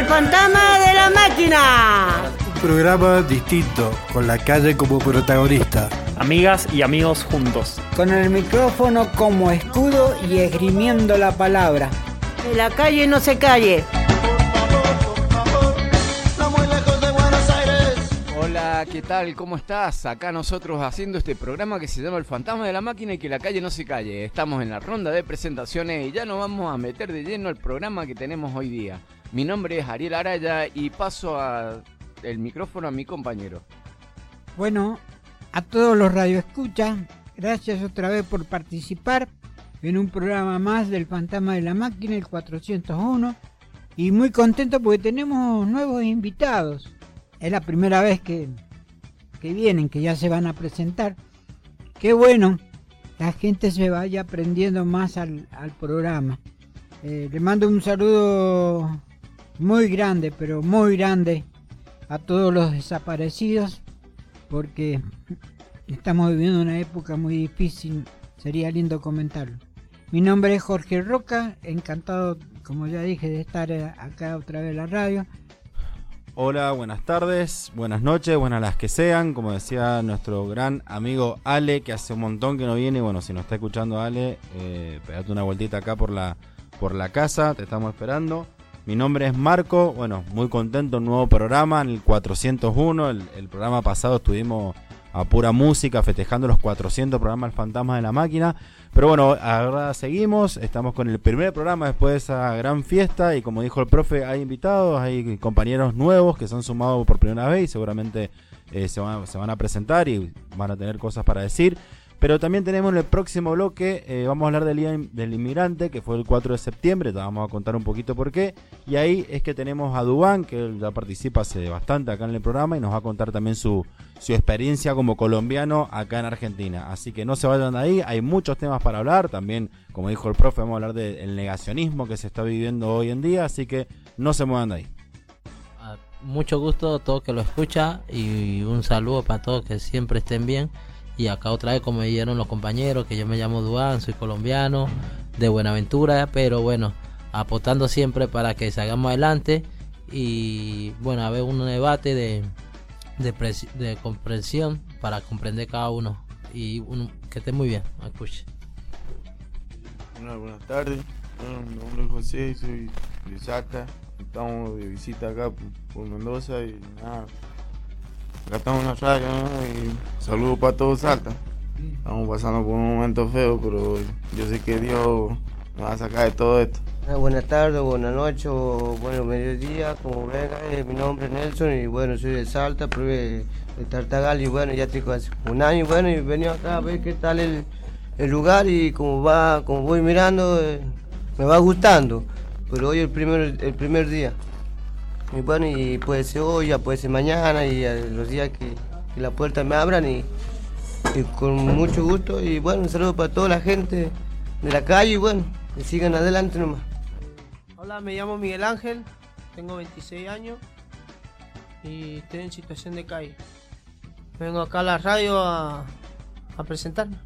El fantasma de la máquina. Un programa distinto, con la calle como protagonista. Amigas y amigos juntos. Con el micrófono como escudo y esgrimiendo la palabra. Que la calle no se calle. Hola, ¿qué tal? ¿Cómo estás? Acá nosotros haciendo este programa que se llama El Fantasma de la Máquina y que la calle no se calle. Estamos en la ronda de presentaciones y ya nos vamos a meter de lleno al programa que tenemos hoy día. Mi nombre es Ariel Araya y paso el micrófono a mi compañero. Bueno, a todos los radioescuchas, gracias otra vez por participar en un programa más del Fantasma de la Máquina, el 401. Y muy contento porque tenemos nuevos invitados. Es la primera vez que, que vienen, que ya se van a presentar. Qué bueno, la gente se vaya aprendiendo más al, al programa. Eh, le mando un saludo muy grande, pero muy grande a todos los desaparecidos, porque estamos viviendo una época muy difícil, sería lindo comentarlo. Mi nombre es Jorge Roca, encantado, como ya dije, de estar eh, acá otra vez en la radio. Hola, buenas tardes, buenas noches, buenas las que sean. Como decía nuestro gran amigo Ale, que hace un montón que no viene. Bueno, si nos está escuchando Ale, eh, pegate una vueltita acá por la, por la casa, te estamos esperando. Mi nombre es Marco, bueno, muy contento, un nuevo programa, en el 401. El, programa pasado estuvimos a pura música, festejando los 400 programas Fantasma de la Máquina. Pero bueno, ahora seguimos, estamos con el primer programa después de esa gran fiesta y como dijo el profe, hay invitados, hay compañeros nuevos que se han sumado por primera vez y seguramente eh, se, van, a presentar y van a tener cosas para decir. Pero también tenemos en el próximo bloque, eh, vamos a hablar del Día del Inmigrante, que fue el 4 de septiembre, te vamos a contar un poquito por qué. Y ahí es que tenemos a Dubán, que ya participa hace bastante acá en el programa y nos va a contar también su, su experiencia como colombiano acá en Argentina. Así que no se vayan de ahí, hay muchos temas para hablar. También, como dijo el profe, vamos a hablar del negacionismo que se está viviendo hoy en día, así que no se muevan de ahí. Mucho gusto a todos que lo escucha y un saludo para todos que siempre estén bien. Y acá otra vez, como dijeron los compañeros, que yo me llamo Duan, soy colombiano, de Buenaventura, pero bueno, apostando siempre para que salgamos adelante y bueno, a ver un debate de, de, comprensión para comprender cada uno y que esté muy bien, escuche. Hola, buenas tardes, bueno, mi nombre es José, soy de Salta, estamos de visita acá por, Mendoza y nada, estamos en la radio ¿no? y saludos para todos Salta. Estamos pasando por un momento feo, pero yo sé que Dios nos va a sacar de todo esto. Buenas tardes, buenas noches, o bueno, mediodía, como venga, eh, mi nombre es Nelson y bueno, soy de Salta, probé de Tartagal y bueno, ya tengo un año y bueno, y venido acá a ver qué tal el, el lugar y como va, como voy mirando, eh, me va gustando, pero hoy el primer, el primer día. Y bueno, y puede ser hoy, ya puede ser mañana y los días que, que la puerta me abran y, y, con mucho gusto y bueno, un saludo para toda la gente de la calle y bueno, que sigan adelante nomás. Hola, me llamo Miguel Ángel, tengo 26 años y estoy en situación de calle. Vengo acá a la radio a, a presentarme.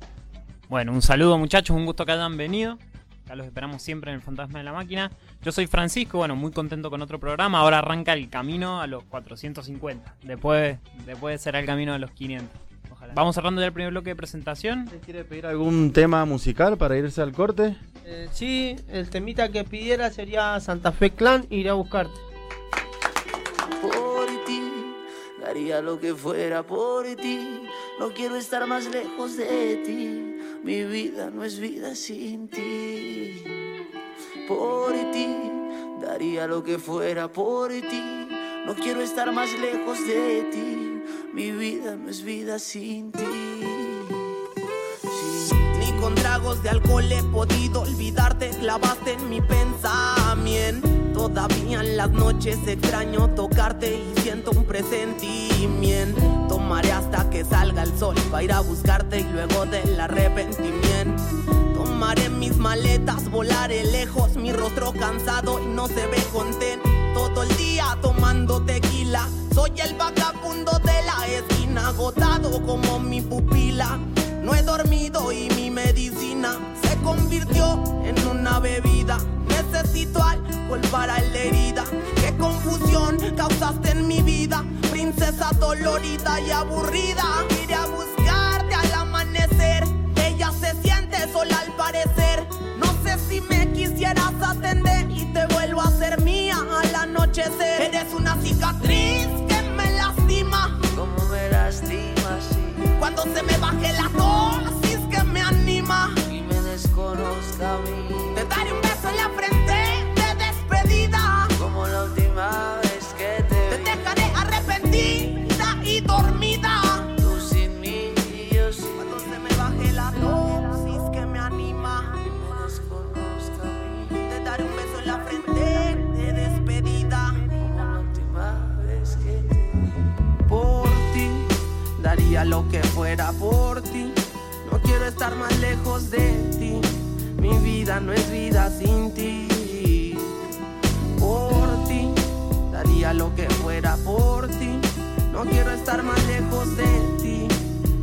Bueno, un saludo muchachos, un gusto que hayan venido. Acá los esperamos siempre en el Fantasma de la Máquina. Yo soy Francisco, bueno, muy contento con otro programa. Ahora arranca el camino a los 450. Después, después será el camino a los 500. Ojalá. Vamos cerrando ya el primer bloque de presentación. ¿Quiere pedir algún tema musical para irse al corte? Eh, sí, el temita que pidiera sería Santa Fe Clan, iré a buscarte. Por ti, daría lo que fuera por ti. No quiero estar más lejos de ti. Mi vida no es vida sin ti. Por ti, daría lo que fuera por ti. No quiero estar más lejos de ti. Mi vida no es vida sin ti. Ni con tragos de alcohol he podido olvidarte. Clavaste en mi pensamiento. Todavía en las noches extraño tocarte y siento un presentimiento. Tomaré hasta que salga el sol para ir a buscarte y luego del arrepentimiento. Tomaré mis maletas, volaré lejos, mi rostro cansado y no se ve contento. Todo el día tomando tequila. Soy el vagabundo de la esquina, agotado como mi pupila. No he dormido y mi medicina se convirtió en una bebida. Necesito alcohol para la herida. Qué confusión causaste en mi vida, princesa dolorida y aburrida. Me quisieras atender y te vuelvo a ser mía al anochecer. Eres una cicatriz que me lastima. Como me lastima, sí. Cuando se me baje la dosis que me anima. Y me desconozca a mí. Fuera por ti. No quiero estar más lejos de ti. Mi vida no es vida sin ti. Por ti, daría lo que fuera por ti. No quiero estar más lejos de ti.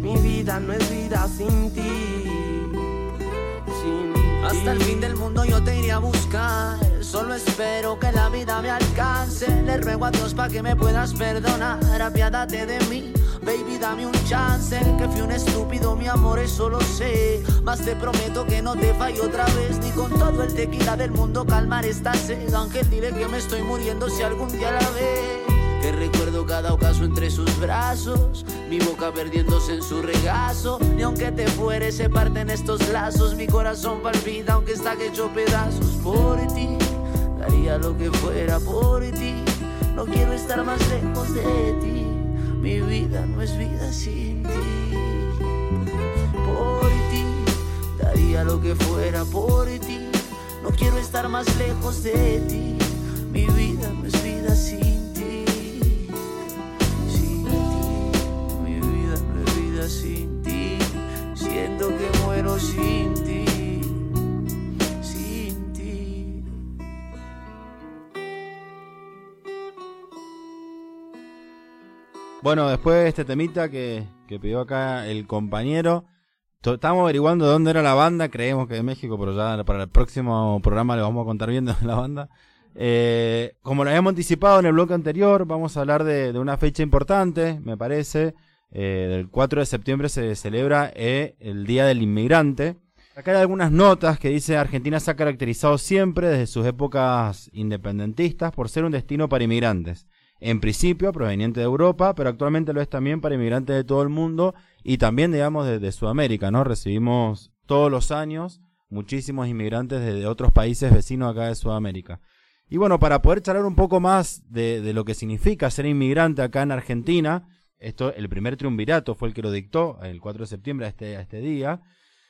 Mi vida no es vida sin ti. Sin ti. Hasta el fin del mundo yo te iré a buscar. Solo espero que la vida me alcance. Le ruego a Dios para que me puedas perdonar. Apiádate de mí, baby, dame un chance. Que fui un estúpido, mi amor, eso lo sé. Más te prometo que no te fallo otra vez. Ni con todo el tequila del mundo calmar esta sed. Ángel, dile que me estoy muriendo si algún día la ve. Que recuerdo cada ocaso entre sus brazos, mi boca perdiéndose en su regazo. Y aunque te fueres, se parten estos lazos. Mi corazón palpita, aunque está hecho pedazos por ti. Daría lo que fuera por ti. No quiero estar más lejos de ti. Mi vida no es vida sin ti. Por ti, daría lo que fuera por ti. No quiero estar más lejos de ti. Mi vida no es vida sin ti. Bueno, después de este temita que, que pidió acá el compañero, estamos averiguando de dónde era la banda, creemos que de México, pero ya para el próximo programa le vamos a contar bien de la banda. Eh, como lo habíamos anticipado en el bloque anterior, vamos a hablar de, de una fecha importante, me parece. Eh, del 4 de septiembre se celebra eh, el Día del Inmigrante. Acá hay algunas notas que dice Argentina se ha caracterizado siempre desde sus épocas independentistas por ser un destino para inmigrantes. En principio proveniente de Europa, pero actualmente lo es también para inmigrantes de todo el mundo y también, digamos, de, de Sudamérica, ¿no? Recibimos todos los años muchísimos inmigrantes de, de otros países vecinos acá de Sudamérica. Y bueno, para poder charlar un poco más de, de lo que significa ser inmigrante acá en Argentina, esto, el primer triunvirato fue el que lo dictó el 4 de septiembre este, a este día,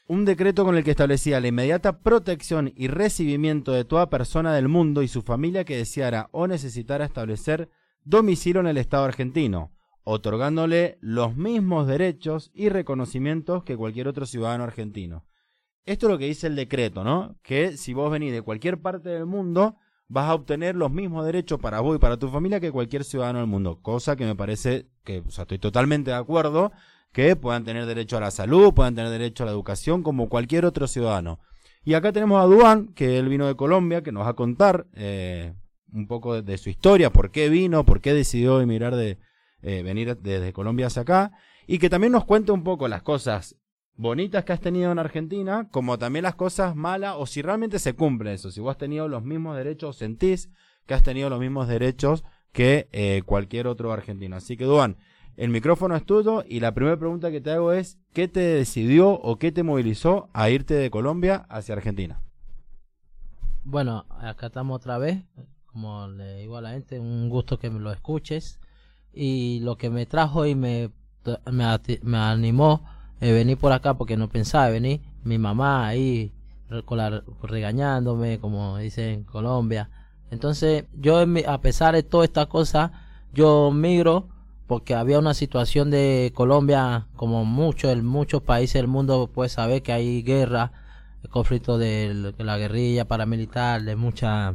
un decreto con el que establecía la inmediata protección y recibimiento de toda persona del mundo y su familia que deseara o necesitara establecer domicilio en el Estado argentino, otorgándole los mismos derechos y reconocimientos que cualquier otro ciudadano argentino. Esto es lo que dice el decreto, ¿no? Que si vos venís de cualquier parte del mundo, vas a obtener los mismos derechos para vos y para tu familia que cualquier ciudadano del mundo. Cosa que me parece que, estoy totalmente de acuerdo que puedan tener derecho a la salud, puedan tener derecho a la educación como cualquier otro ciudadano. Y acá tenemos a Duan, que él vino de Colombia, que nos va a contar eh, un poco de, su historia, por qué vino, por qué decidió emigrar de, eh, venir desde Colombia hacia acá, y que también nos cuente un poco las cosas bonitas que has tenido en Argentina, como también las cosas malas, o si realmente se cumple eso, si vos has tenido los mismos derechos, sentís que has tenido los mismos derechos que eh, cualquier otro argentino. Así que, Duan, el micrófono es tuyo y la primera pregunta que te hago es, ¿qué te decidió o qué te movilizó a irte de Colombia hacia Argentina? Bueno, acá estamos otra vez. Como le digo a la gente, un gusto que me lo escuches. Y lo que me trajo y me, me, animó a venir por acá, porque no pensaba venir, mi mamá ahí regañándome, como dicen en Colombia. Entonces, yo, a pesar de todas estas cosas, yo migro porque había una situación de Colombia, como muchos, en muchos países del mundo, puede saber que hay guerra, el conflicto de la guerrilla paramilitar, de mucha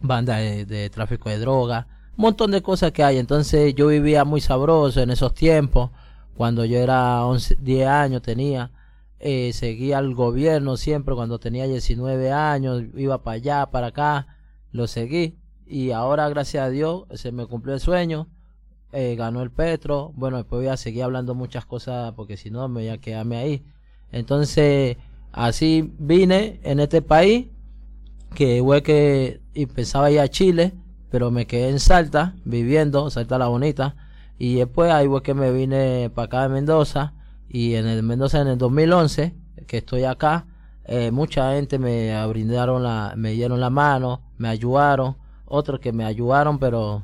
banda de, tráfico de droga, un montón de cosas que hay. Entonces yo vivía muy sabroso en esos tiempos, cuando yo era 11, 10 años tenía, eh, seguía al gobierno siempre, cuando tenía 19 años, iba para allá, para acá, lo seguí y ahora gracias a Dios se me cumplió el sueño. Eh, ganó el Petro. Bueno, después voy a seguir hablando muchas cosas porque si no me voy a quedarme ahí. Entonces, así vine en este país que fue que y pensaba ir a Chile, pero me quedé en Salta viviendo, Salta la Bonita, y después ahí fue que me vine para acá de Mendoza y en el Mendoza en el 2011 que estoy acá, eh, mucha gente me brindaron la, me dieron la mano, me ayudaron, otros que me ayudaron, pero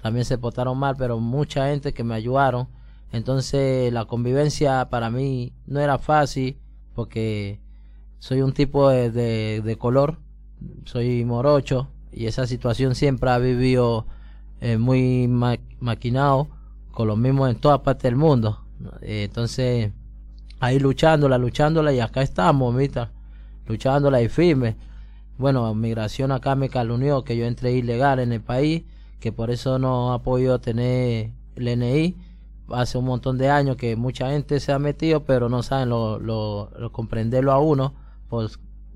también se portaron mal, pero mucha gente que me ayudaron. Entonces la convivencia para mí no era fácil porque soy un tipo de, de, color, soy morocho y esa situación siempre ha vivido eh, muy maquinado con lo mismo en toda parte del mundo. entonces ahí luchándola, luchándola y acá estamos, mira, luchándola y firme. Bueno, migración acá me calunió que yo entré ilegal en el país, que por eso no ha podido tener el NI. Hace un montón de años que mucha gente se ha metido, pero no saben lo, lo, comprenderlo a uno por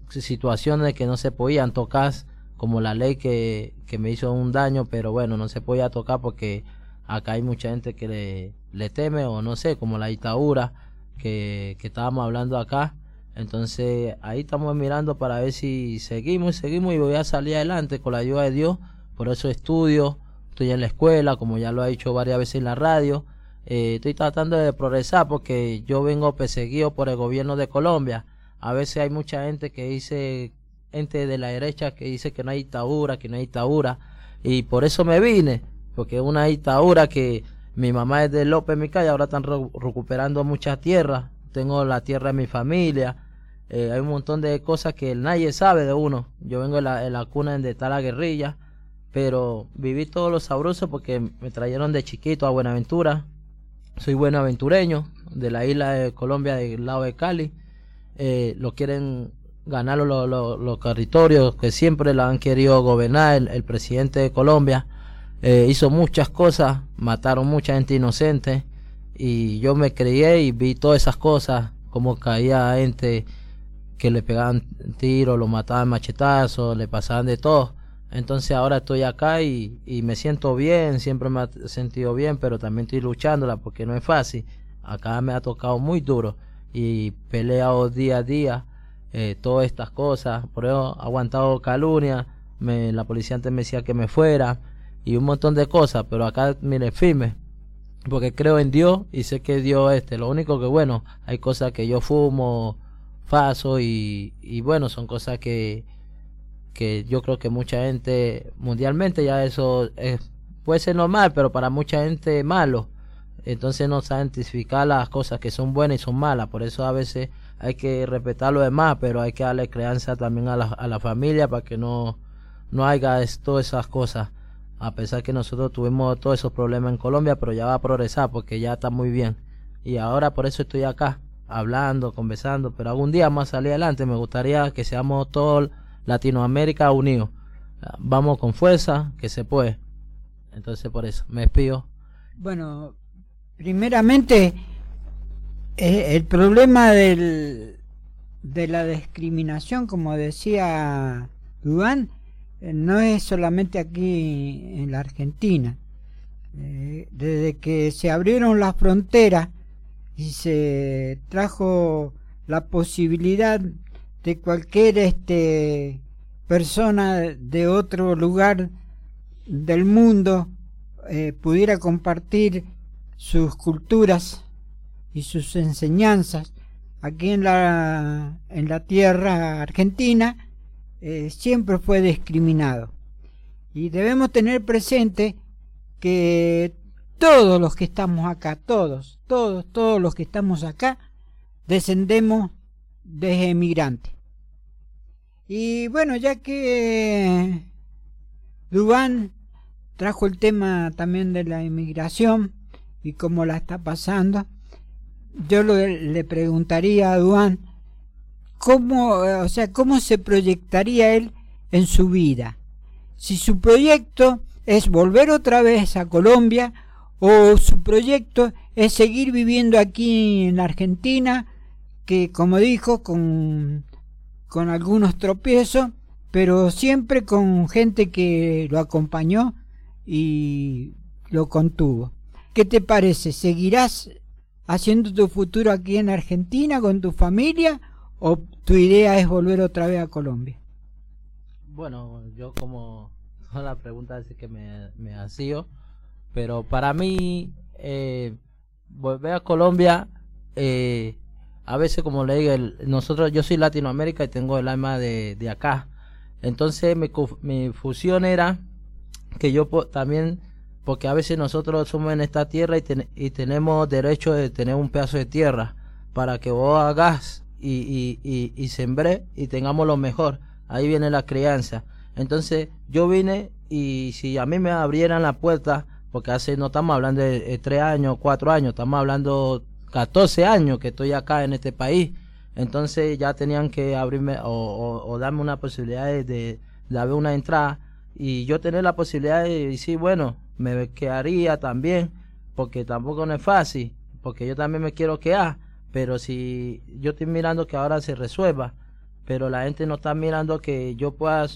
situaciones que no se podían tocar, como la ley que, que me hizo un daño, pero bueno, no se podía tocar porque acá hay mucha gente que le, le teme o no sé, como la dictadura que, estábamos hablando acá. Entonces ahí estamos mirando para ver si seguimos seguimos y voy a salir adelante con la ayuda de Dios. Por eso estudio, estoy en la escuela, como ya lo ha dicho varias veces en la radio. Eh, estoy tratando de progresar porque yo vengo perseguido por el gobierno de Colombia. A veces hay mucha gente que dice, gente de la derecha que dice que no hay dictadura, que no hay dictadura. Y por eso me vine, porque es una dictadura que mi mamá es de López, mi calle, ahora están recuperando muchas tierras. Tengo la tierra de mi familia. Eh, hay un montón de cosas que nadie sabe de uno. Yo vengo de la, cuna donde está la guerrilla, pero viví todo lo sabroso porque me trajeron de chiquito a Buenaventura. Soy buenaventureño, de la isla de Colombia, del lado de Cali. Eh, lo quieren ganar los, territorios que siempre lo han querido gobernar el presidente de Colombia eh, hizo muchas cosas, mataron mucha gente inocente y yo me creí y vi todas esas cosas, como caía gente que le pegaban tiros, lo mataban machetazos, le pasaban de todo. Entonces ahora estoy acá y, me siento bien, siempre me he sentido bien, pero también estoy luchándola porque no es fácil. Acá me ha tocado muy duro y peleado día a día eh, todas estas cosas. Por eso he aguantado calumnia, me, la policía antes me decía que me fuera y un montón de cosas, pero acá, mire, firme, porque creo en Dios y sé que Dios este. Lo único que, bueno, hay cosas que yo fumo, faso y, y bueno, son cosas que, que yo creo que mucha gente mundialmente ya eso es, puede ser normal, pero para mucha gente malo. Entonces no saben identificar las cosas que son buenas y son malas. Por eso a veces hay que respetar lo demás, pero hay que darle crianza también a la, a la familia para que no, no haya todas esas cosas a pesar que nosotros tuvimos todos esos problemas en Colombia, pero ya va a progresar porque ya está muy bien. Y ahora por eso estoy acá, hablando, conversando, pero algún día más salir adelante, me gustaría que seamos todos Latinoamérica unidos. Vamos con fuerza, que se puede. Entonces por eso, me despido. Bueno, primeramente, eh, el problema del, de la discriminación, como decía Duan, eh, no es solamente aquí en la Argentina. Eh, desde que se abrieron las fronteras y se trajo la posibilidad de cualquier este persona de otro lugar del mundo pudiera compartir sus culturas y sus enseñanzas aquí en la en la tierra argentina eh, siempre fue discriminado. Y debemos tener presente que todos los que estamos acá, todos, todos, todos los que estamos acá, descendemos de emigrantes. Y bueno, ya que Dubán trajo el tema también de la inmigración y cómo la está pasando, yo le preguntaría a Dubán cómo, o sea, cómo se proyectaría él en su vida. Si su proyecto es volver otra vez a Colombia o su proyecto es seguir viviendo aquí en Argentina, que como dijo, con, con algunos tropiezos, pero siempre con gente que lo acompañó y lo contuvo. ¿Qué te parece? ¿Seguirás haciendo tu futuro aquí en Argentina con tu familia o tu idea es volver otra vez a Colombia? Bueno, yo como la pregunta es que me, me sido pero para mí eh, volver a Colombia, eh, a veces como le digo, nosotros, yo soy Latinoamérica y tengo el alma de, de acá. Entonces mi, mi fusión era que yo también, porque a veces nosotros somos en esta tierra y, y tenemos derecho de tener un pedazo de tierra para que vos hagas y, y, y, y sembré y tengamos lo mejor. Ahí viene la crianza. Entonces yo vine y si a mí me abrieran la puerta, porque hace no estamos hablando de, tres años, cuatro años, estamos hablando 14 años que estoy acá en este país. Entonces ya tenían que abrirme o, darme una posibilidad de, de, una entrada y yo tener la posibilidad de decir, bueno, me quedaría también, porque tampoco no es fácil, porque yo también me quiero quedar, pero si yo estoy mirando que ahora se resuelva, pero la gente no está mirando que yo pueda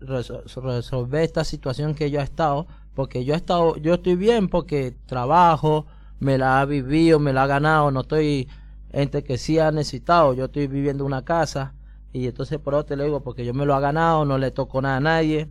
resolver esta situación que yo he estado, porque yo he estado, yo estoy bien porque trabajo, me la ha vivido, me la ha ganado, no estoy entre que sí ha necesitado, yo estoy viviendo una casa y entonces por eso te lo digo porque yo me lo ha ganado, no le toco nada a nadie,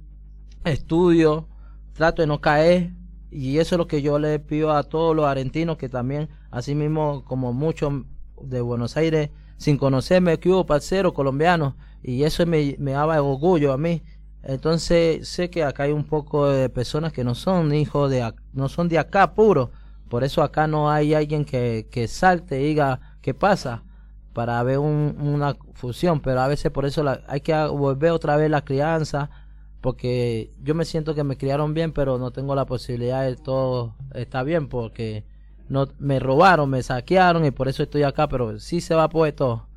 estudio, trato de no caer y eso es lo que yo le pido a todos los argentinos que también, así mismo como muchos de Buenos Aires, sin conocerme, que hubo parceros colombianos y eso me, me daba orgullo a mí entonces sé que acá hay un poco de personas que no son hijos de no son de acá puro. Por eso acá no hay alguien que, que salte y diga qué pasa para ver una fusión. Pero a veces por eso hay que volver otra vez la crianza. Porque yo me siento que me criaron bien, pero no tengo la posibilidad de todo está bien. Porque no me robaron, me saquearon y por eso estoy acá. Pero sí se va a poder todo.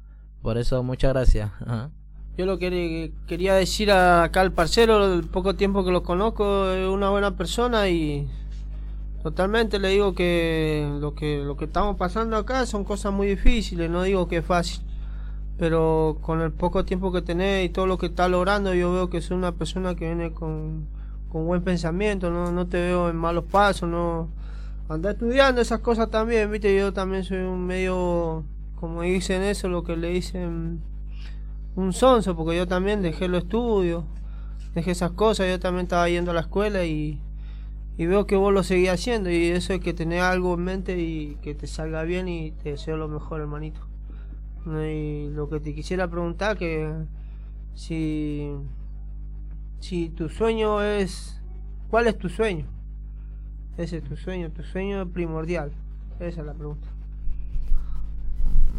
Por eso muchas gracias. Yo lo que quería decir acá al parcero, el poco tiempo que lo conozco, es una buena persona y totalmente le digo que lo que lo que estamos pasando acá son cosas muy difíciles, no digo que es fácil, pero con el poco tiempo que tenés y todo lo que está logrando, yo veo que es una persona que viene con, con buen pensamiento, no, no te veo en malos pasos, no anda estudiando esas cosas también, viste, yo también soy un medio, como dicen eso, lo que le dicen un sonso, porque yo también dejé los estudios, dejé esas cosas, yo también estaba yendo a la escuela y, y veo que vos lo seguís haciendo y eso es que tener algo en mente y que te salga bien y te deseo lo mejor, hermanito. Y lo que te quisiera preguntar que si si tu sueño es ¿cuál es tu sueño? Ese es tu sueño, tu sueño primordial. Esa es la pregunta.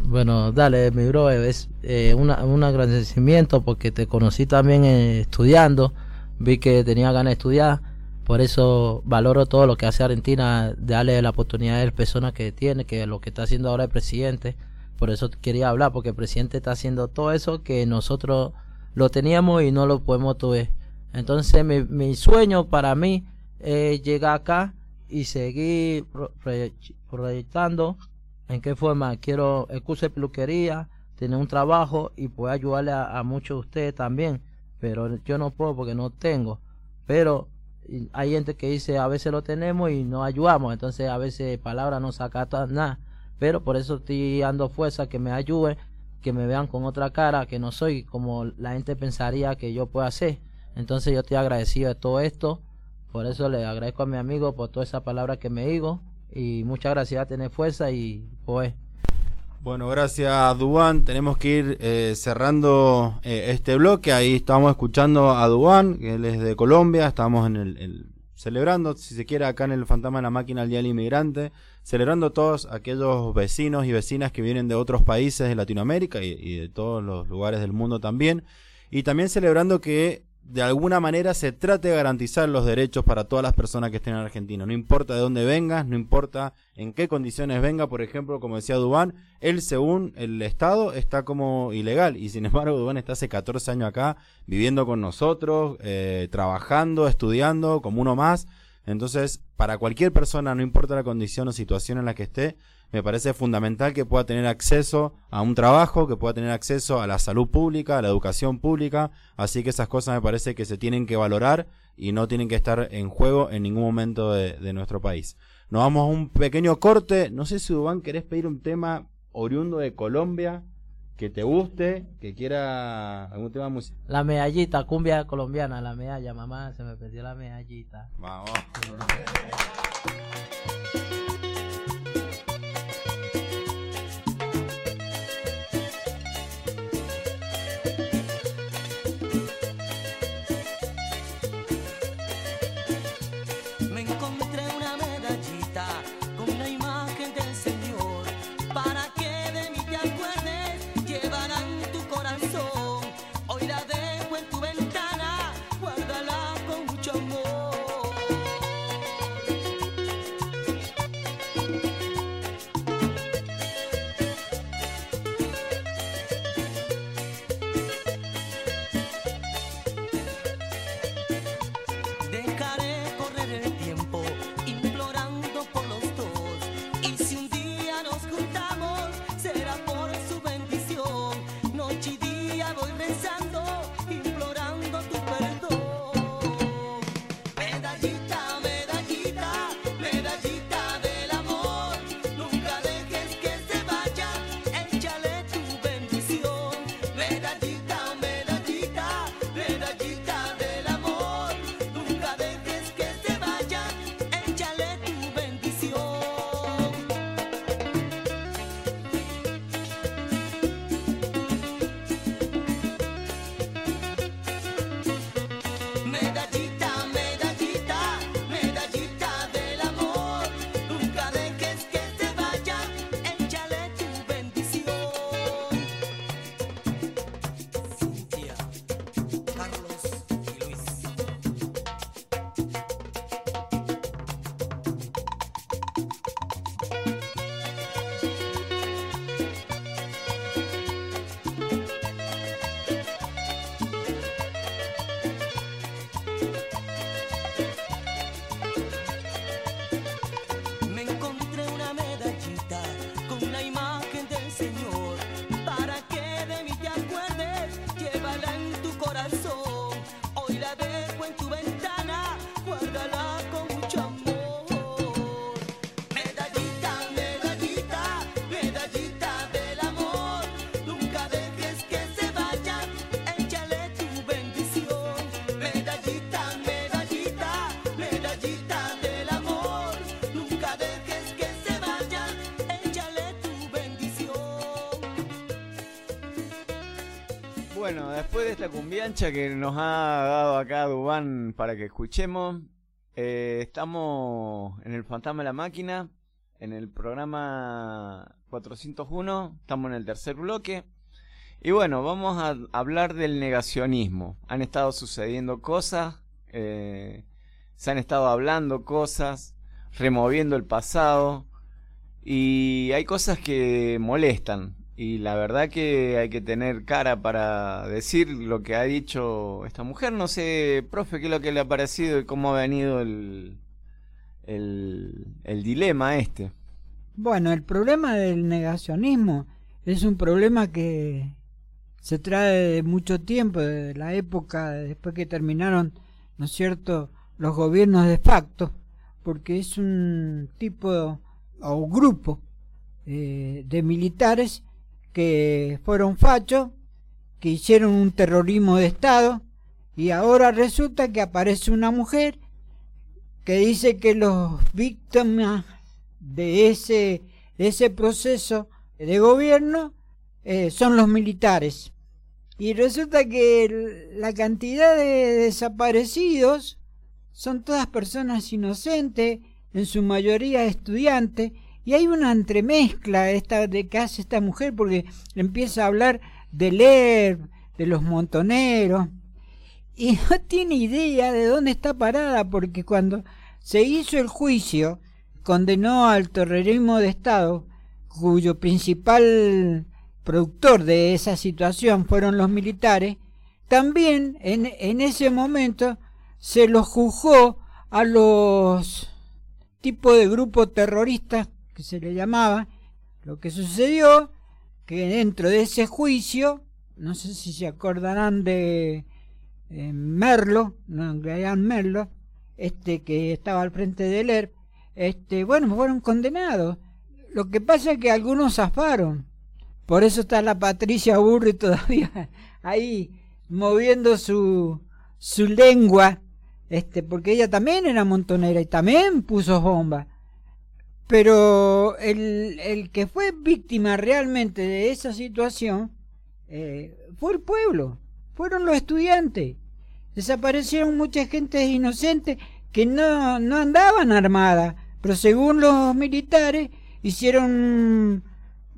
Bueno, dale, mi bro, es eh, un agradecimiento porque te conocí también eh, estudiando, vi que tenía ganas de estudiar, por eso valoro todo lo que hace Argentina, darle la oportunidad a las personas que tiene, que lo que está haciendo ahora el presidente, por eso quería hablar, porque el presidente está haciendo todo eso que nosotros lo teníamos y no lo podemos tuve. Entonces mi, mi sueño para mí es llegar acá y seguir proyectando en qué forma. Quiero el curso peluquería, tener un trabajo y poder ayudarle a, muchos de ustedes también, pero yo no puedo porque no tengo, pero hay gente que dice a veces lo tenemos y no ayudamos, entonces a veces palabras no saca nada, pero por eso estoy dando fuerza que me ayuden, que me vean con otra cara, que no soy como la gente pensaría que yo puedo hacer. Entonces yo estoy agradecido de todo esto, por eso le agradezco a mi amigo por toda esa palabra que me digo y muchas gracias, tener fuerza y pues. Bueno, gracias Duan. Tenemos que ir eh, cerrando eh, este bloque. Ahí estamos escuchando a Duan, que él es de Colombia. Estamos en el, celebrando, si se quiere, acá en el Fantasma de la Máquina el Día del Inmigrante. Celebrando todos aquellos vecinos y vecinas que vienen de otros países de Latinoamérica y de todos los lugares del mundo también. Y también celebrando que de alguna manera se trate de garantizar los derechos para todas las personas que estén en Argentina. No importa de dónde vengas, no importa en qué condiciones venga, por ejemplo, como decía Dubán, él según el Estado está como ilegal y sin embargo Dubán está hace 14 años acá viviendo con nosotros, eh, trabajando, estudiando como uno más. Entonces, para cualquier persona, no importa la condición o situación en la que esté, me parece fundamental que pueda tener acceso a un trabajo, que pueda tener acceso a la salud pública, a la educación pública, así que esas cosas me parece que se tienen que valorar y no tienen que estar en juego en ningún momento de, de nuestro país. Nos vamos a un pequeño corte, no sé si Dubán querés pedir un tema oriundo de Colombia que te guste, que quiera algún tema musical. La medallita, cumbia colombiana, la medalla, mamá, se me perdió la medallita. Vamos. Bueno, después de esta cumbiancha que nos ha dado acá Dubán para que escuchemos, eh, estamos en el Fantasma de la Máquina, en el programa 401, estamos en el tercer bloque. Y bueno, vamos a hablar del negacionismo. Han estado sucediendo cosas, eh, se han estado hablando cosas, removiendo el pasado, y hay cosas que molestan. Y la verdad que hay que tener cara para decir lo que ha dicho esta mujer. No sé, profe, qué es lo que le ha parecido y cómo ha venido el, el, dilema este. Bueno, el problema del negacionismo es un problema que se trae de mucho tiempo, de la época después que terminaron, ¿no es cierto?, los gobiernos de facto, porque es un tipo o grupo eh, de militares que fueron fachos, que hicieron un terrorismo de Estado, y ahora resulta que aparece una mujer que dice que los víctimas de ese, ese proceso de gobierno eh, son los militares. Y resulta que la cantidad de desaparecidos son todas personas inocentes, en su mayoría estudiantes, y hay una entremezcla esta de que hace esta mujer porque empieza a hablar de leer, de los montoneros, y no tiene idea de dónde está parada, porque cuando se hizo el juicio, condenó al terrorismo de Estado, cuyo principal productor de esa situación fueron los militares, también en, en ese momento se los juzgó a los tipos de grupos terroristas que se le llamaba, Lo que sucedió, que dentro de ese juicio, no sé si se acordarán de eh, Merlo, no, Merlo, este que estaba al frente del ERP, este, bueno, fueron condenados. Lo que pasa es que algunos zafaron. Por eso está la Patricia Burri todavía ahí moviendo su, su lengua, este, porque ella también era montonera y también puso bomba. Pero el, el que fue víctima realmente de esa situación eh, fue el pueblo, fueron los estudiantes. Desaparecieron mucha gente inocente que no, no andaban armada, pero según los militares hicieron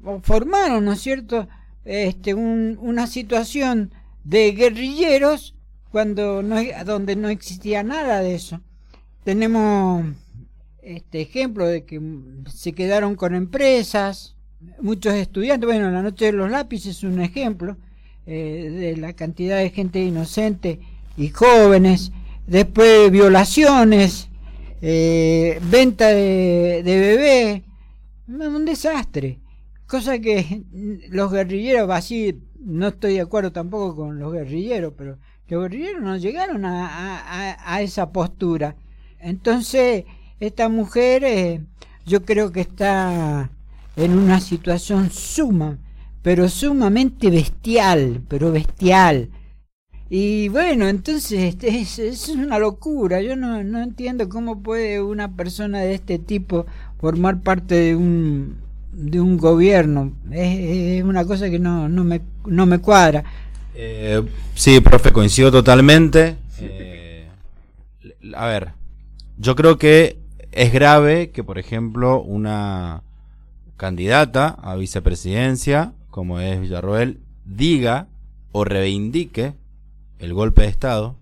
o formaron, ¿no es cierto?, este, una situación de guerrilleros cuando no, donde no existía nada de eso. Tenemos este ejemplo de que se quedaron con empresas, muchos estudiantes, bueno, la noche de los lápices es un ejemplo eh, de la cantidad de gente inocente y jóvenes, después violaciones, eh, venta de, de bebé, un desastre, cosa que los guerrilleros, así no estoy de acuerdo tampoco con los guerrilleros, pero los guerrilleros no llegaron a, a, esa postura. Entonces, esta mujer eh, yo creo que está en una situación suma, pero sumamente bestial, pero bestial. Y bueno, entonces este, es, es una locura. Yo no, no entiendo cómo puede una persona de este tipo formar parte de un, de un gobierno. Es, una cosa que no, no, me, no me cuadra. Eh, sí, profe, coincido totalmente. Eh, a ver, yo creo que es grave que, por ejemplo, una candidata a vicepresidencia, como es Villarroel, diga o reivindique el golpe de Estado,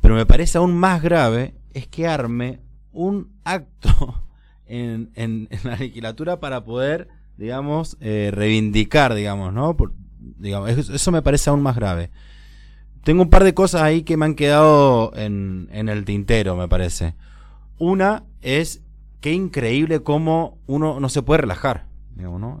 pero me parece aún más grave es que arme un acto en, en, la legislatura para poder, digamos, eh, reivindicar, digamos, ¿no? digamos, eso, me parece aún más grave. Tengo un par de cosas ahí que me han quedado en, en el tintero, me parece. Una es qué increíble cómo uno no se puede relajar.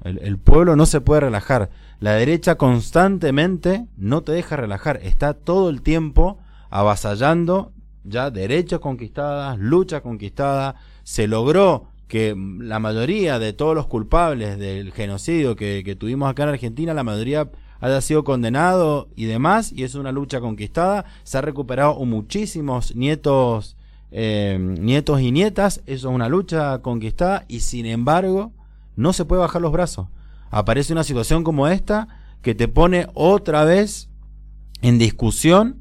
El, pueblo no se puede relajar. La derecha constantemente no te deja relajar. Está todo el tiempo avasallando ya derechos conquistadas, lucha conquistada. Se logró que la mayoría de todos los culpables del genocidio que, que tuvimos acá en Argentina, la mayoría haya sido condenado y demás, y es una lucha conquistada. Se ha recuperado muchísimos nietos eh, nietos y nietas, eso es una lucha conquistada y sin embargo no se puede bajar los brazos. Aparece una situación como esta que te pone otra vez en discusión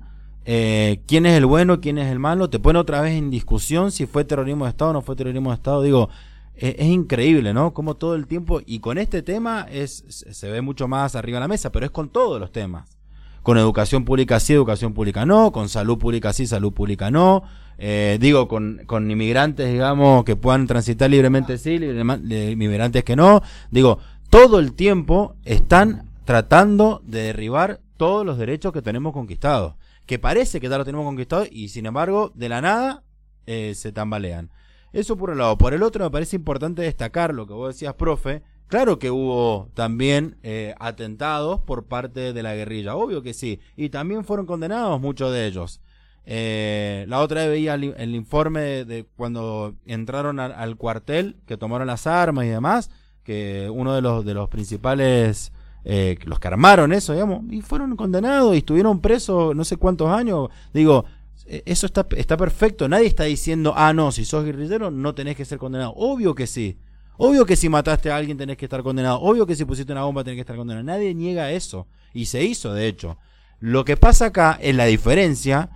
eh, quién es el bueno, quién es el malo, te pone otra vez en discusión si fue terrorismo de Estado o no fue terrorismo de Estado. Digo, es, increíble, ¿no? Como todo el tiempo, y con este tema es, se ve mucho más arriba de la mesa, pero es con todos los temas. Con educación pública sí, educación pública no, con salud pública sí, salud pública no, eh, digo, con, con inmigrantes, digamos, que puedan transitar libremente sí, inmigrantes que no. Digo, todo el tiempo están tratando de derribar todos los derechos que tenemos conquistados. Que parece que ya los tenemos conquistados y sin embargo, de la nada, eh, se tambalean. Eso por un lado. Por el otro, me parece importante destacar lo que vos decías, profe. Claro que hubo también eh, atentados por parte de la guerrilla, obvio que sí. Y también fueron condenados muchos de ellos. Eh, la otra vez veía el, informe de, cuando entraron al, cuartel, que tomaron las armas y demás, que uno de los, de los principales, eh, los que armaron eso, digamos, y fueron condenados y estuvieron presos no sé cuántos años. Digo, e, eso está perfecto. Nadie está diciendo, ah, no, si sos guerrillero no tenés que ser condenado. Obvio que sí. Obvio que si mataste a alguien tenés que estar condenado. Obvio que si pusiste una bomba tenés que estar condenado. Nadie niega eso. Y se hizo, de hecho. Lo que pasa acá es la diferencia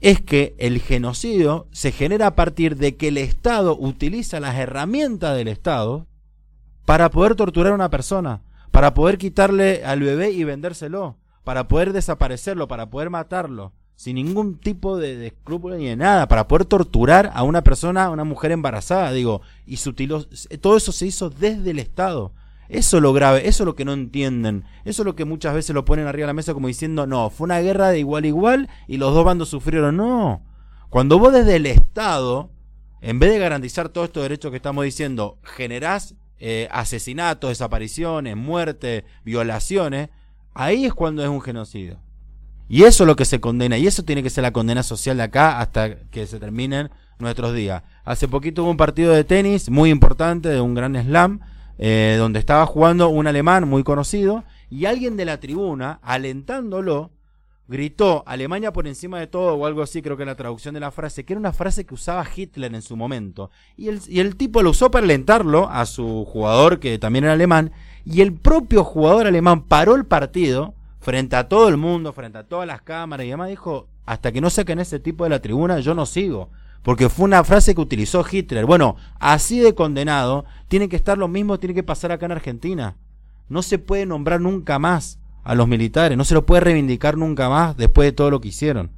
es que el genocidio se genera a partir de que el Estado utiliza las herramientas del Estado para poder torturar a una persona, para poder quitarle al bebé y vendérselo, para poder desaparecerlo, para poder matarlo, sin ningún tipo de, de escrúpulo ni de nada, para poder torturar a una persona, a una mujer embarazada, digo, y todo eso se hizo desde el Estado. Eso es lo grave, eso es lo que no entienden. Eso es lo que muchas veces lo ponen arriba de la mesa como diciendo, no, fue una guerra de igual a igual y los dos bandos sufrieron. No. Cuando vos desde el Estado, en vez de garantizar todos estos derechos que estamos diciendo, generás eh, asesinatos, desapariciones, muertes, violaciones, ahí es cuando es un genocidio. Y eso es lo que se condena, y eso tiene que ser la condena social de acá hasta que se terminen nuestros días. Hace poquito hubo un partido de tenis muy importante, de un gran slam, eh, donde estaba jugando un alemán muy conocido, y alguien de la tribuna, alentándolo, gritó Alemania por encima de todo o algo así, creo que la traducción de la frase, que era una frase que usaba Hitler en su momento. Y el, y el tipo lo usó para alentarlo a su jugador, que también era alemán, y el propio jugador alemán paró el partido frente a todo el mundo, frente a todas las cámaras y demás, dijo, hasta que no saquen ese tipo de la tribuna, yo no sigo. Porque fue una frase que utilizó Hitler. Bueno, así de condenado, tiene que estar lo mismo, tiene que pasar acá en Argentina. No se puede nombrar nunca más a los militares, no se lo puede reivindicar nunca más después de todo lo que hicieron.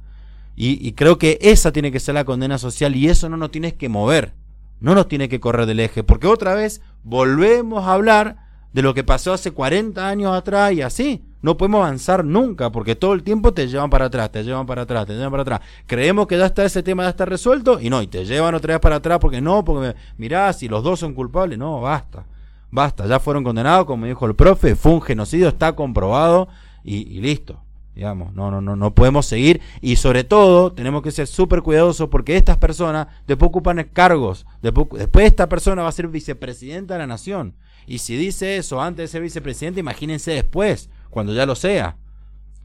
Y, creo que esa tiene que ser la condena social y eso no nos tienes que mover, no nos tiene que correr del eje, porque otra vez volvemos a hablar de lo que pasó hace 40 años atrás y así. No podemos avanzar nunca porque todo el tiempo te llevan para atrás, te llevan para atrás, te llevan para atrás. Creemos que ya está ese tema, ya está resuelto y no, y te llevan otra vez para atrás porque no, porque mirá, si los dos son culpables, no, basta. Basta, ya fueron condenados, como dijo el profe, fue un genocidio, está comprobado y, listo. Digamos, no, no, no, no podemos seguir y sobre todo tenemos que ser súper cuidadosos porque estas personas después ocupan cargos, después, después esta persona va a ser vicepresidenta de la nación. Y si dice eso antes de ser vicepresidente, imagínense después, cuando ya lo sea.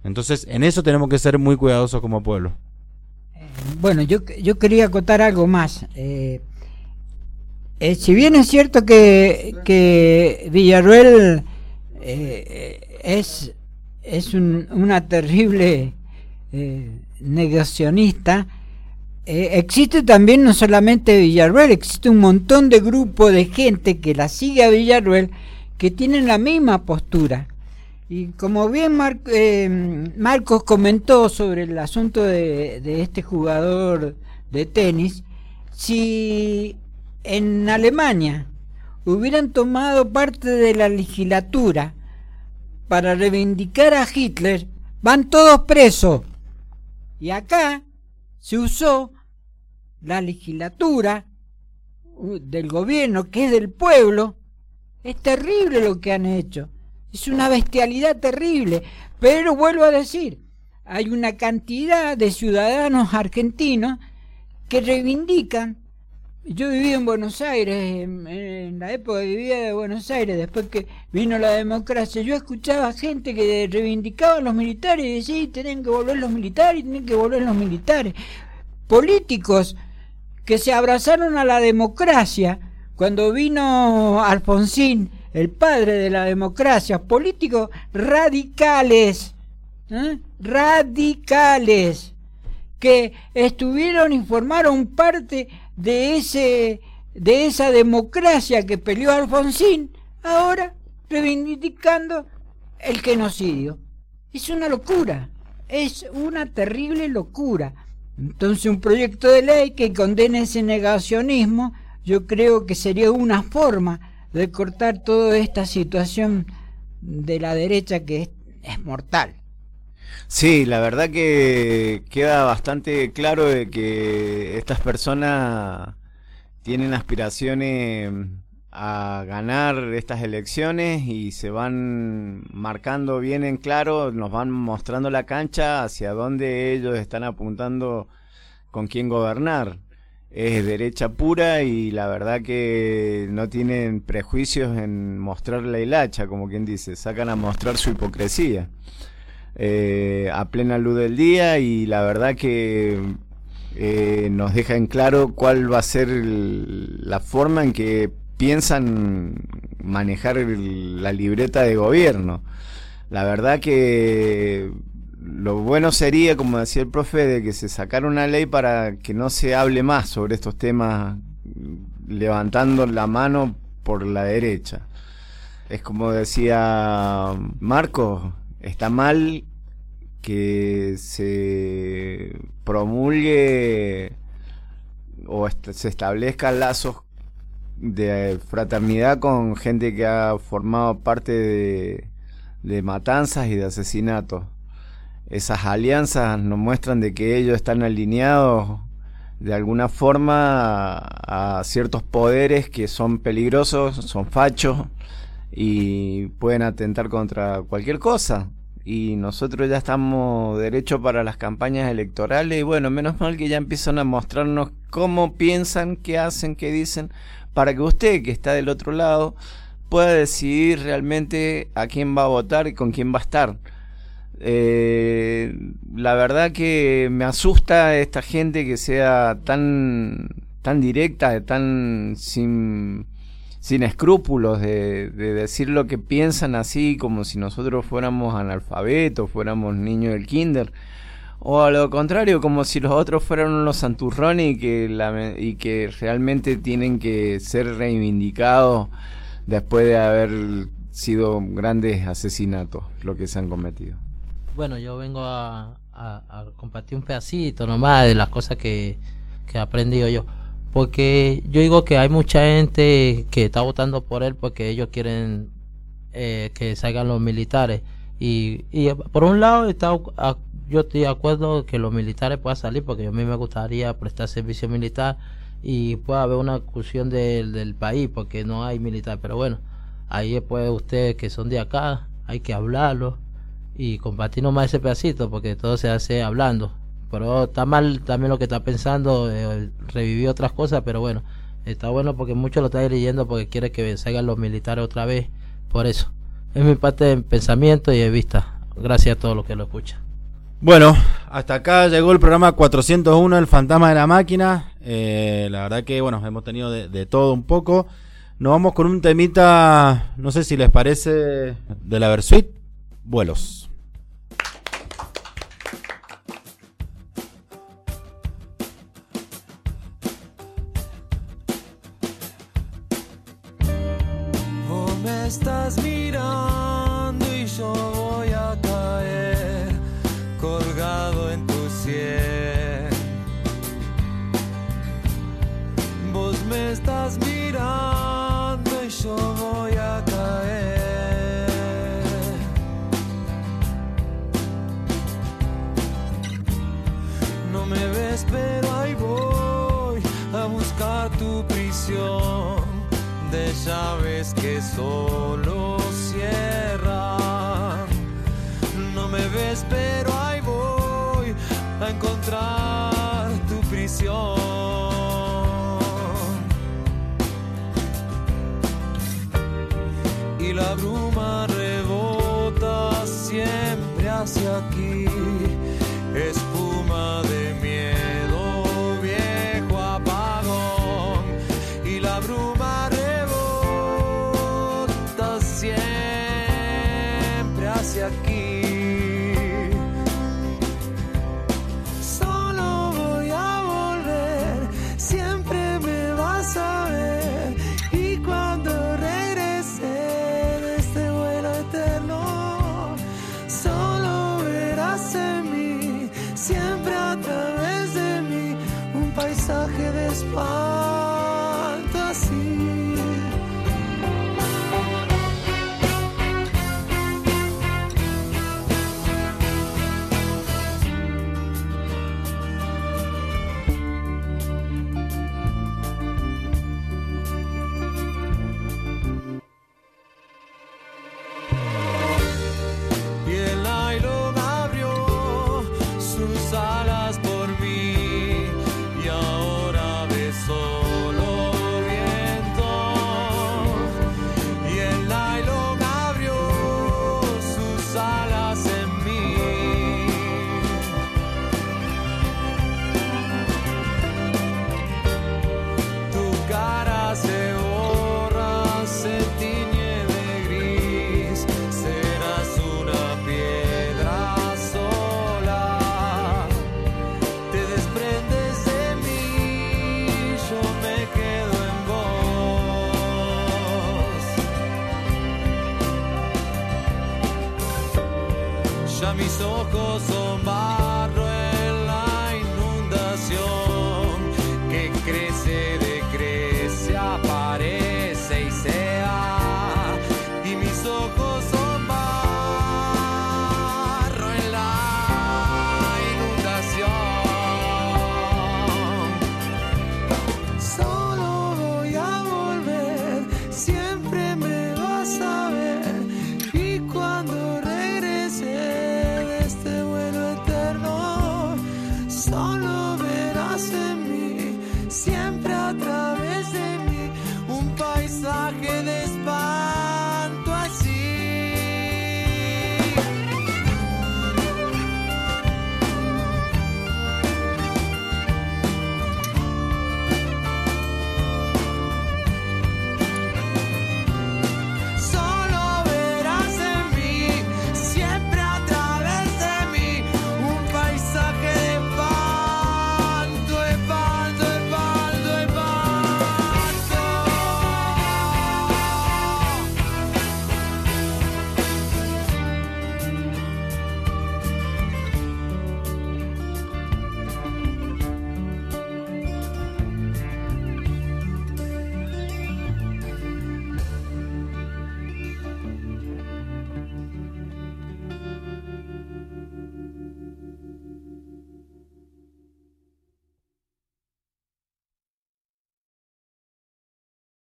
Entonces, en eso tenemos que ser muy cuidadosos como pueblo. Bueno, yo, yo quería acotar algo más. Eh, eh, si bien es cierto que, que Villarruel eh, es, es un, una terrible eh, negacionista, eh, existe también no solamente Villarruel, existe un montón de grupos de gente que la sigue a Villarruel que tienen la misma postura. Y como bien eh, Marcos comentó sobre el asunto de, este jugador de tenis, si en Alemania hubieran tomado parte de la legislatura para reivindicar a Hitler, van todos presos. Y acá se usó la legislatura del gobierno, que es del pueblo. Es terrible lo que han hecho. Es una bestialidad terrible. Pero vuelvo a decir, hay una cantidad de ciudadanos argentinos que reivindican yo viví en Buenos Aires, en, en, la época que vivía de Buenos Aires, después que vino la democracia, yo escuchaba gente que reivindicaba a los militares y decía, tienen que volver los militares, tienen que volver los militares. Políticos que se abrazaron a la democracia cuando vino Alfonsín, el padre de la democracia, políticos radicales, ¿eh? radicales, que estuvieron y formaron parte de ese de esa democracia que peleó Alfonsín, ahora reivindicando el genocidio. Es una locura, es una terrible locura. Entonces un proyecto de ley que condene ese negacionismo, yo creo que sería una forma de cortar toda esta situación de la derecha que es, mortal. Sí, la verdad que queda bastante claro de que estas personas tienen aspiraciones a ganar estas elecciones y se van marcando bien en claro, nos van mostrando la cancha hacia dónde ellos están apuntando con quién gobernar. Es derecha pura y la verdad que no tienen prejuicios en mostrar la hilacha, como quien dice, sacan a mostrar su hipocresía eh, a plena luz del día y la verdad que eh, nos deja en claro cuál va a ser la forma en que piensan manejar la libreta de gobierno. La verdad que lo bueno sería, como decía el profe, de que se sacara una ley para que no se hable más sobre estos temas levantando la mano por la derecha. Es como decía Marco, está mal que se promulgue o se establezcan lazos de fraternidad con gente que ha formado parte de matanzas y de asesinatos. Esas alianzas nos muestran de que ellos están alineados de alguna forma a, a ciertos poderes que son peligrosos, son fachos y pueden atentar contra cualquier cosa. Y nosotros ya estamos derecho para las campañas electorales y bueno, menos mal que ya empiezan a mostrarnos cómo piensan, qué hacen, qué dicen, para que usted que está del otro lado pueda decidir realmente a quién va a votar y con quién va a estar. Eh, la verdad que me asusta esta gente que sea tan, tan directa, tan sin, sin escrúpulos de, de decir lo que piensan así como si nosotros fuéramos analfabetos, fuéramos niños del kinder. O a lo contrario, como si los otros fueran unos santurrones y que, y que realmente tienen que ser reivindicados después de haber sido grandes asesinatos lo que se han cometido. Bueno, yo vengo a, compartir un pedacito nomás de las cosas que, que he aprendido yo. Porque yo digo que hay mucha gente que está votando por él porque ellos quieren eh, que salgan los militares. Y, y por un lado, está, yo estoy de acuerdo que los militares puedan salir porque a mí me gustaría prestar servicio militar y pueda haber una exclusión del, del país porque no hay militar. Pero bueno, ahí después ustedes que son de acá, hay que hablarlo y compartir nomás ese pedacito porque todo se hace hablando. Pero está mal también lo que está pensando, eh, revivir otras cosas, pero bueno, está bueno porque muchos lo están leyendo porque quiere que salgan los militares otra vez. Por eso, es mi parte de pensamiento y de vista. Gracias a todos los que lo escuchan. Bueno, hasta acá llegó el programa 401, El Fantasma de la Máquina. Eh, la verdad que, bueno, hemos tenido de, de todo un poco. Nos vamos con un temita, no sé si les parece, de la Versuit, Vuelos. No me ves, pero ahí voy a buscar tu prisión de llaves que solo cierran. No me ves, pero ahí voy a encontrar tu prisión.